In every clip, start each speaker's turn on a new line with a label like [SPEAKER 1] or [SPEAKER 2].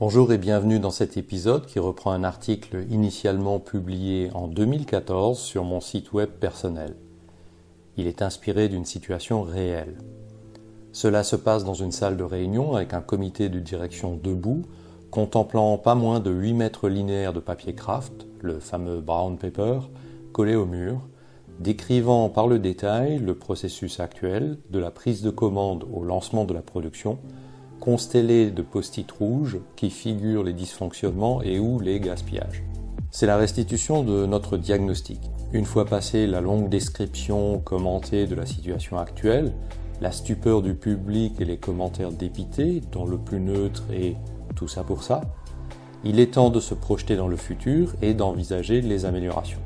[SPEAKER 1] Bonjour et bienvenue dans cet épisode qui reprend un article initialement publié en 2014 sur mon site web personnel. Il est inspiré d'une situation réelle. Cela se passe dans une salle de réunion avec un comité de direction debout, contemplant pas moins de 8 mètres linéaires de papier craft, le fameux brown paper, collé au mur, décrivant par le détail le processus actuel, de la prise de commande au lancement de la production, constellé de post-it rouges qui figurent les dysfonctionnements et ou les gaspillages. C'est la restitution de notre diagnostic. Une fois passée la longue description commentée de la situation actuelle, la stupeur du public et les commentaires dépités, dont le plus neutre est tout ça pour ça, il est temps de se projeter dans le futur et d'envisager les améliorations.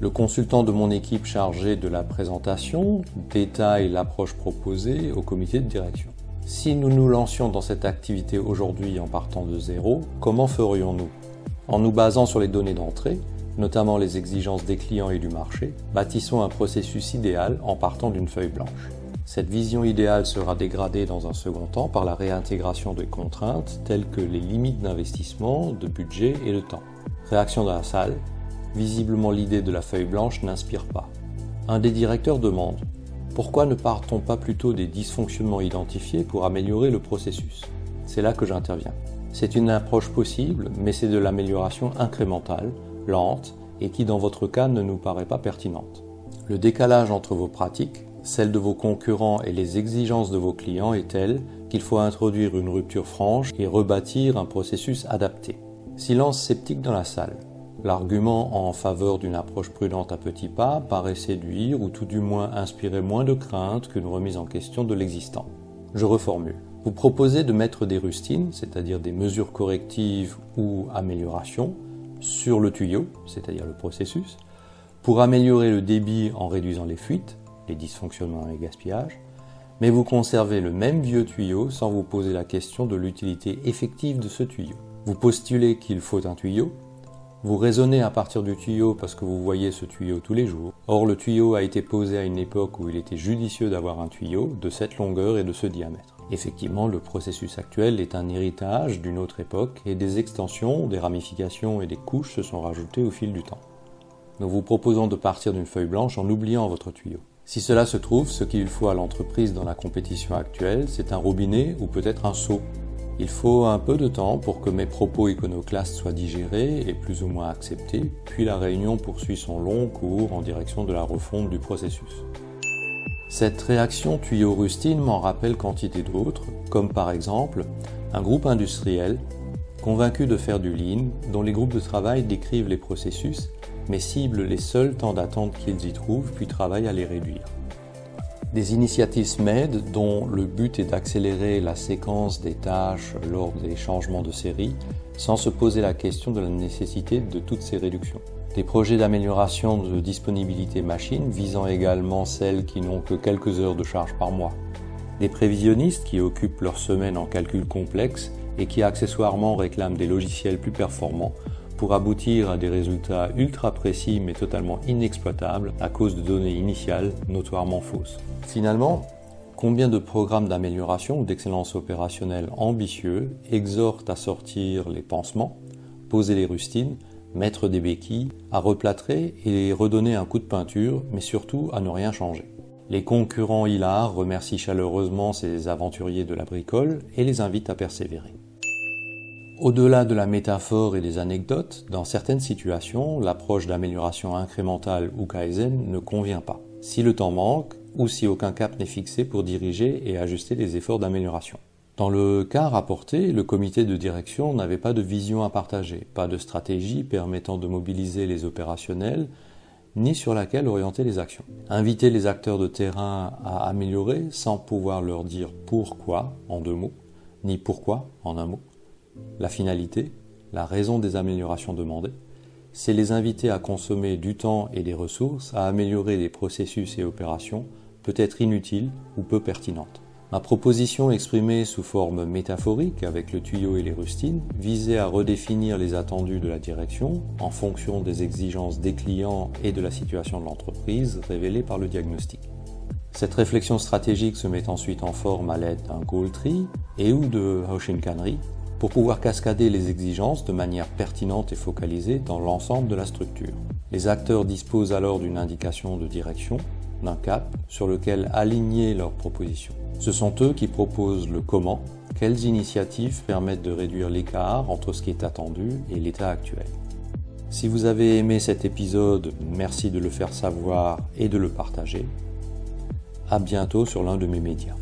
[SPEAKER 1] Le consultant de mon équipe chargé de la présentation détaille l'approche proposée au comité de direction. Si nous nous lancions dans cette activité aujourd'hui en partant de zéro, comment ferions-nous? En nous basant sur les données d'entrée, notamment les exigences des clients et du marché, bâtissons un processus idéal en partant d'une feuille blanche. Cette vision idéale sera dégradée dans un second temps par la réintégration des contraintes telles que les limites d'investissement, de budget et de temps. Réaction dans la salle, Visiblement l'idée de la feuille blanche n'inspire pas. Un des directeurs demande Pourquoi ne partons pas plutôt des dysfonctionnements identifiés pour améliorer le processus? C'est là que j'interviens. C'est une approche possible, mais c'est de l'amélioration incrémentale, lente, et qui dans votre cas ne nous paraît pas pertinente. Le décalage entre vos pratiques, celles de vos concurrents et les exigences de vos clients est tel qu'il faut introduire une rupture franche et rebâtir un processus adapté. Silence sceptique dans la salle. L'argument en faveur d'une approche prudente à petits pas paraît séduire ou tout du moins inspirer moins de crainte qu'une remise en question de l'existant. Je reformule. Vous proposez de mettre des rustines, c'est-à-dire des mesures correctives ou améliorations, sur le tuyau, c'est-à-dire le processus, pour améliorer le débit en réduisant les fuites, les dysfonctionnements et les gaspillages, mais vous conservez le même vieux tuyau sans vous poser la question de l'utilité effective de ce tuyau. Vous postulez qu'il faut un tuyau, vous raisonnez à partir du tuyau parce que vous voyez ce tuyau tous les jours. Or, le tuyau a été posé à une époque où il était judicieux d'avoir un tuyau de cette longueur et de ce diamètre. Effectivement, le processus actuel est un héritage d'une autre époque et des extensions, des ramifications et des couches se sont rajoutées au fil du temps. Nous vous proposons de partir d'une feuille blanche en oubliant votre tuyau. Si cela se trouve, ce qu'il faut à l'entreprise dans la compétition actuelle, c'est un robinet ou peut-être un seau il faut un peu de temps pour que mes propos iconoclastes soient digérés et plus ou moins acceptés, puis la réunion poursuit son long cours en direction de la refonte du processus. Cette réaction tuyau-rustine m'en rappelle quantité d'autres, comme par exemple un groupe industriel convaincu de faire du lean, dont les groupes de travail décrivent les processus, mais ciblent les seuls temps d'attente qu'ils y trouvent, puis travaillent à les réduire. Des initiatives SMED dont le but est d'accélérer la séquence des tâches lors des changements de série sans se poser la question de la nécessité de toutes ces réductions. Des projets d'amélioration de disponibilité machine visant également celles qui n'ont que quelques heures de charge par mois. Des prévisionnistes qui occupent leur semaine en calcul complexe et qui accessoirement réclament des logiciels plus performants pour aboutir à des résultats ultra précis mais totalement inexploitables à cause de données initiales notoirement fausses. Finalement, combien de programmes d'amélioration ou d'excellence opérationnelle ambitieux exhortent à sortir les pansements, poser les rustines, mettre des béquilles, à replâtrer et redonner un coup de peinture, mais surtout à ne rien changer? Les concurrents hilars remercient chaleureusement ces aventuriers de la bricole et les invitent à persévérer. Au-delà de la métaphore et des anecdotes, dans certaines situations, l'approche d'amélioration incrémentale ou Kaizen ne convient pas. Si le temps manque, ou si aucun cap n'est fixé pour diriger et ajuster les efforts d'amélioration. Dans le cas rapporté, le comité de direction n'avait pas de vision à partager, pas de stratégie permettant de mobiliser les opérationnels, ni sur laquelle orienter les actions. Inviter les acteurs de terrain à améliorer sans pouvoir leur dire pourquoi en deux mots, ni pourquoi en un mot, la finalité, la raison des améliorations demandées, c'est les inviter à consommer du temps et des ressources, à améliorer des processus et opérations peut-être inutiles ou peu pertinentes. Ma proposition exprimée sous forme métaphorique avec le tuyau et les rustines visait à redéfinir les attendus de la direction en fonction des exigences des clients et de la situation de l'entreprise révélée par le diagnostic. Cette réflexion stratégique se met ensuite en forme à l'aide d'un goal tree et ou de Hoshinkanri pour pouvoir cascader les exigences de manière pertinente et focalisée dans l'ensemble de la structure. Les acteurs disposent alors d'une indication de direction, d'un cap sur lequel aligner leurs propositions. Ce sont eux qui proposent le comment, quelles initiatives permettent de réduire l'écart entre ce qui est attendu et l'état actuel. Si vous avez aimé cet épisode, merci de le faire savoir et de le partager. À bientôt sur l'un de mes médias.